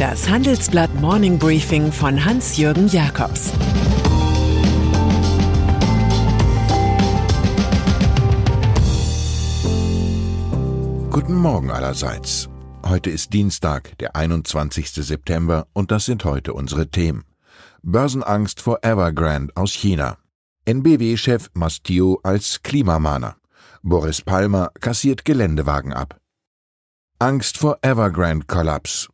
Das Handelsblatt Morning Briefing von Hans-Jürgen Jakobs Guten Morgen allerseits. Heute ist Dienstag, der 21. September, und das sind heute unsere Themen. Börsenangst vor Evergrande aus China. NBW-Chef Mastio als Klimamahner. Boris Palmer kassiert Geländewagen ab. Angst vor Evergrande-Kollaps.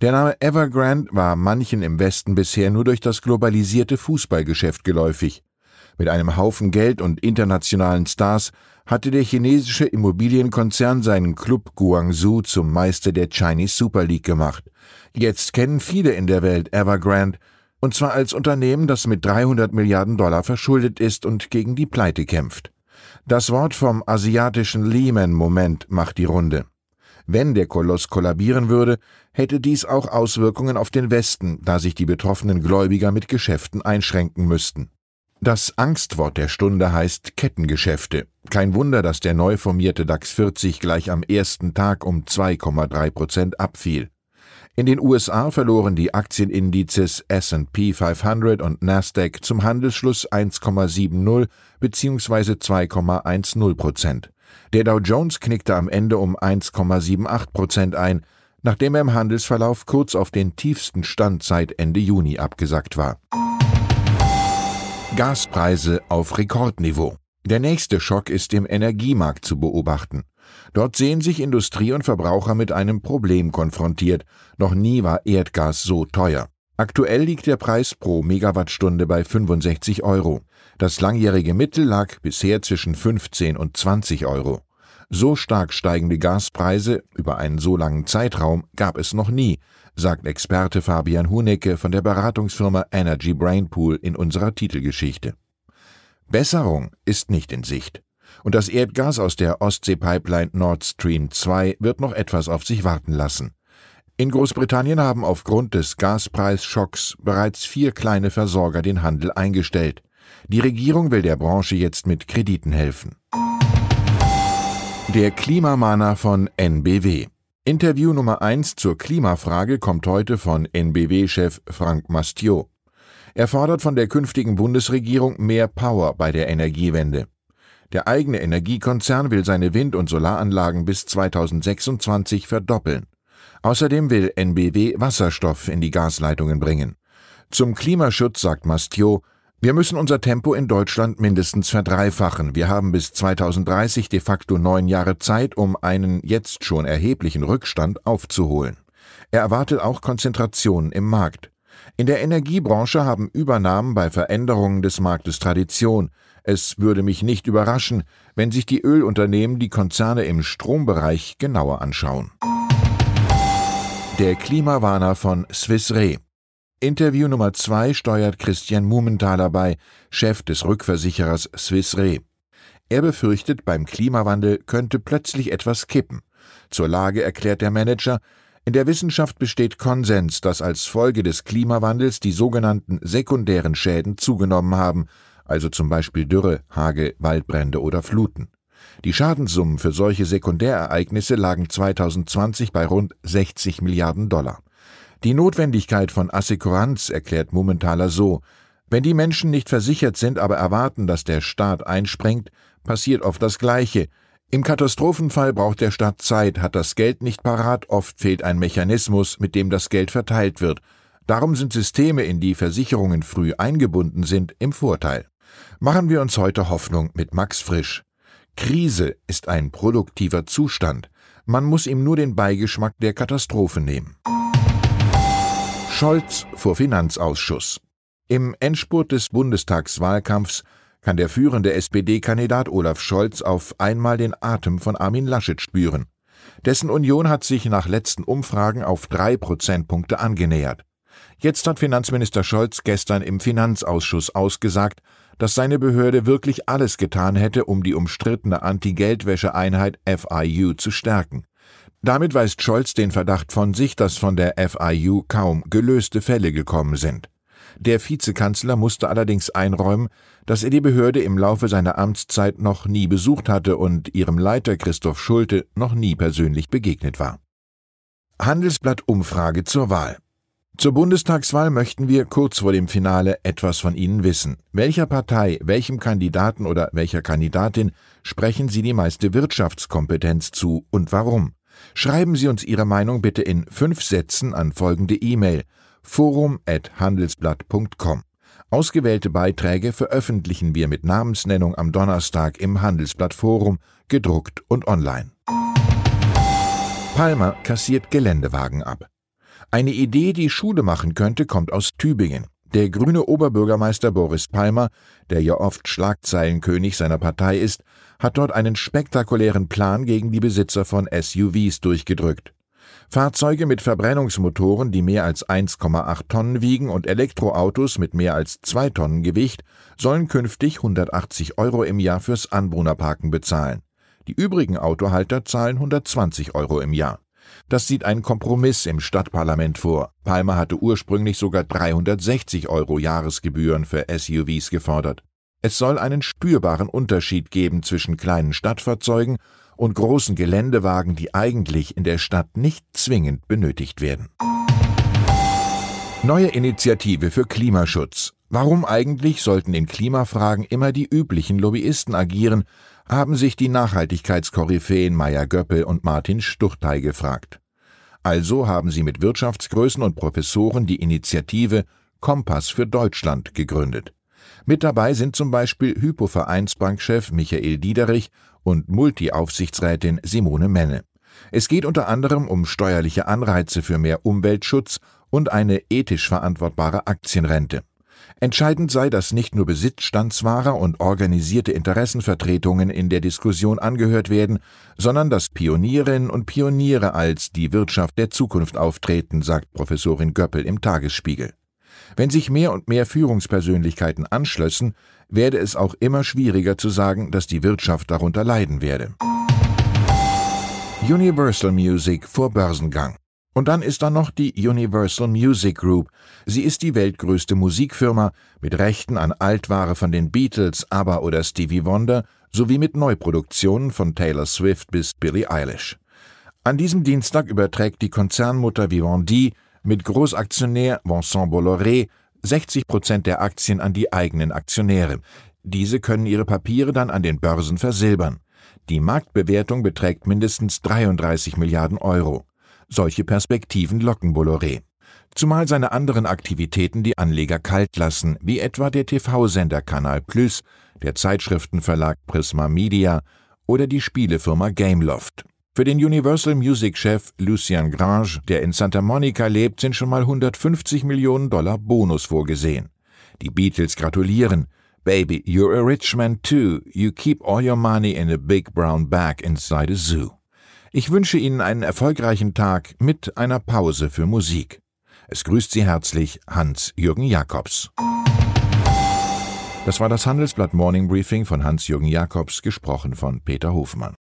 Der Name Evergrande war manchen im Westen bisher nur durch das globalisierte Fußballgeschäft geläufig. Mit einem Haufen Geld und internationalen Stars hatte der chinesische Immobilienkonzern seinen Club Guangzhou zum Meister der Chinese Super League gemacht. Jetzt kennen viele in der Welt Evergrande, und zwar als Unternehmen, das mit 300 Milliarden Dollar verschuldet ist und gegen die Pleite kämpft. Das Wort vom asiatischen Lehman-Moment macht die Runde. Wenn der Koloss kollabieren würde, hätte dies auch Auswirkungen auf den Westen, da sich die betroffenen Gläubiger mit Geschäften einschränken müssten. Das Angstwort der Stunde heißt Kettengeschäfte. Kein Wunder, dass der neu formierte DAX 40 gleich am ersten Tag um 2,3 Prozent abfiel. In den USA verloren die Aktienindizes S&P 500 und Nasdaq zum Handelsschluss 1,70 bzw. 2,10 Prozent. Der Dow Jones knickte am Ende um 1,78 Prozent ein, nachdem er im Handelsverlauf kurz auf den tiefsten Stand seit Ende Juni abgesackt war. Gaspreise auf Rekordniveau. Der nächste Schock ist im Energiemarkt zu beobachten. Dort sehen sich Industrie und Verbraucher mit einem Problem konfrontiert. Noch nie war Erdgas so teuer. Aktuell liegt der Preis pro Megawattstunde bei 65 Euro. Das langjährige Mittel lag bisher zwischen 15 und 20 Euro. So stark steigende Gaspreise über einen so langen Zeitraum gab es noch nie, sagt Experte Fabian Hunecke von der Beratungsfirma Energy Brain Pool in unserer Titelgeschichte. Besserung ist nicht in Sicht. Und das Erdgas aus der Ostsee-Pipeline Nord Stream 2 wird noch etwas auf sich warten lassen. In Großbritannien haben aufgrund des Gaspreisschocks bereits vier kleine Versorger den Handel eingestellt. Die Regierung will der Branche jetzt mit Krediten helfen. Der Klimamahner von NBW. Interview Nummer 1 zur Klimafrage kommt heute von NBW-Chef Frank Mastiot. Er fordert von der künftigen Bundesregierung mehr Power bei der Energiewende. Der eigene Energiekonzern will seine Wind- und Solaranlagen bis 2026 verdoppeln. Außerdem will NBW Wasserstoff in die Gasleitungen bringen. Zum Klimaschutz sagt Mastiot, wir müssen unser Tempo in Deutschland mindestens verdreifachen. Wir haben bis 2030 de facto neun Jahre Zeit, um einen jetzt schon erheblichen Rückstand aufzuholen. Er erwartet auch Konzentration im Markt. In der Energiebranche haben Übernahmen bei Veränderungen des Marktes Tradition. Es würde mich nicht überraschen, wenn sich die Ölunternehmen die Konzerne im Strombereich genauer anschauen. Der Klimawarner von Swiss Re. Interview Nummer 2 steuert Christian Mumenthaler bei, Chef des Rückversicherers Swiss Re. Er befürchtet, beim Klimawandel könnte plötzlich etwas kippen. Zur Lage erklärt der Manager, in der Wissenschaft besteht Konsens, dass als Folge des Klimawandels die sogenannten sekundären Schäden zugenommen haben, also zum Beispiel Dürre, Hagel, Waldbrände oder Fluten. Die Schadenssummen für solche Sekundärereignisse lagen 2020 bei rund 60 Milliarden Dollar. Die Notwendigkeit von Assekuranz erklärt Mumenthaler so, wenn die Menschen nicht versichert sind, aber erwarten, dass der Staat einspringt, passiert oft das Gleiche. Im Katastrophenfall braucht der Staat Zeit, hat das Geld nicht parat, oft fehlt ein Mechanismus, mit dem das Geld verteilt wird. Darum sind Systeme, in die Versicherungen früh eingebunden sind, im Vorteil. Machen wir uns heute Hoffnung mit Max Frisch. Krise ist ein produktiver Zustand. Man muss ihm nur den Beigeschmack der Katastrophe nehmen. Scholz vor Finanzausschuss. Im Endspurt des Bundestagswahlkampfs kann der führende SPD-Kandidat Olaf Scholz auf einmal den Atem von Armin Laschet spüren. Dessen Union hat sich nach letzten Umfragen auf drei Prozentpunkte angenähert. Jetzt hat Finanzminister Scholz gestern im Finanzausschuss ausgesagt, dass seine Behörde wirklich alles getan hätte, um die umstrittene Anti-Geldwäsche-Einheit FIU zu stärken. Damit weist Scholz den Verdacht von sich, dass von der FIU kaum gelöste Fälle gekommen sind. Der Vizekanzler musste allerdings einräumen, dass er die Behörde im Laufe seiner Amtszeit noch nie besucht hatte und ihrem Leiter Christoph Schulte noch nie persönlich begegnet war. Handelsblatt Umfrage zur Wahl. Zur Bundestagswahl möchten wir kurz vor dem Finale etwas von Ihnen wissen. Welcher Partei, welchem Kandidaten oder welcher Kandidatin sprechen Sie die meiste Wirtschaftskompetenz zu und warum? Schreiben Sie uns Ihre Meinung bitte in fünf Sätzen an folgende E-Mail forum@handelsblatt.com. Ausgewählte Beiträge veröffentlichen wir mit Namensnennung am Donnerstag im Handelsblatt Forum, gedruckt und online. Palmer kassiert Geländewagen ab. Eine Idee, die Schule machen könnte, kommt aus Tübingen. Der grüne Oberbürgermeister Boris Palmer, der ja oft Schlagzeilenkönig seiner Partei ist, hat dort einen spektakulären Plan gegen die Besitzer von SUVs durchgedrückt. Fahrzeuge mit Verbrennungsmotoren, die mehr als 1,8 Tonnen wiegen und Elektroautos mit mehr als 2 Tonnen Gewicht sollen künftig 180 Euro im Jahr fürs Anwohnerparken bezahlen. Die übrigen Autohalter zahlen 120 Euro im Jahr. Das sieht einen Kompromiss im Stadtparlament vor. Palmer hatte ursprünglich sogar 360 Euro Jahresgebühren für SUVs gefordert. Es soll einen spürbaren Unterschied geben zwischen kleinen Stadtfahrzeugen und großen Geländewagen, die eigentlich in der Stadt nicht zwingend benötigt werden. Neue Initiative für Klimaschutz. Warum eigentlich sollten in Klimafragen immer die üblichen Lobbyisten agieren, haben sich die Nachhaltigkeitskoryphäen Meier Göppel und Martin Stuchtey gefragt. Also haben sie mit Wirtschaftsgrößen und Professoren die Initiative Kompass für Deutschland gegründet. Mit dabei sind zum Beispiel Hypo-Vereinsbankchef Michael Diederich und Multi-Aufsichtsrätin Simone Menne. Es geht unter anderem um steuerliche Anreize für mehr Umweltschutz und eine ethisch verantwortbare Aktienrente. Entscheidend sei, dass nicht nur Besitzstandswahrer und organisierte Interessenvertretungen in der Diskussion angehört werden, sondern dass Pionierinnen und Pioniere als die Wirtschaft der Zukunft auftreten, sagt Professorin Göppel im Tagesspiegel. Wenn sich mehr und mehr Führungspersönlichkeiten anschlössen, werde es auch immer schwieriger zu sagen, dass die Wirtschaft darunter leiden werde. Universal Music vor Börsengang. Und dann ist da noch die Universal Music Group. Sie ist die weltgrößte Musikfirma mit Rechten an Altware von den Beatles, ABBA oder Stevie Wonder sowie mit Neuproduktionen von Taylor Swift bis Billie Eilish. An diesem Dienstag überträgt die Konzernmutter Vivendi mit Großaktionär Vincent Bolloré 60 Prozent der Aktien an die eigenen Aktionäre. Diese können ihre Papiere dann an den Börsen versilbern. Die Marktbewertung beträgt mindestens 33 Milliarden Euro. Solche Perspektiven locken Bolloré. Zumal seine anderen Aktivitäten die Anleger kalt lassen, wie etwa der TV-Sender Canal Plus, der Zeitschriftenverlag Prisma Media oder die Spielefirma Gameloft. Für den Universal Music Chef Lucien Grange, der in Santa Monica lebt, sind schon mal 150 Millionen Dollar Bonus vorgesehen. Die Beatles gratulieren. Baby, you're a rich man too. You keep all your money in a big brown bag inside a zoo. Ich wünsche Ihnen einen erfolgreichen Tag mit einer Pause für Musik. Es grüßt Sie herzlich Hans-Jürgen Jakobs. Das war das Handelsblatt Morning Briefing von Hans-Jürgen Jakobs, gesprochen von Peter Hofmann.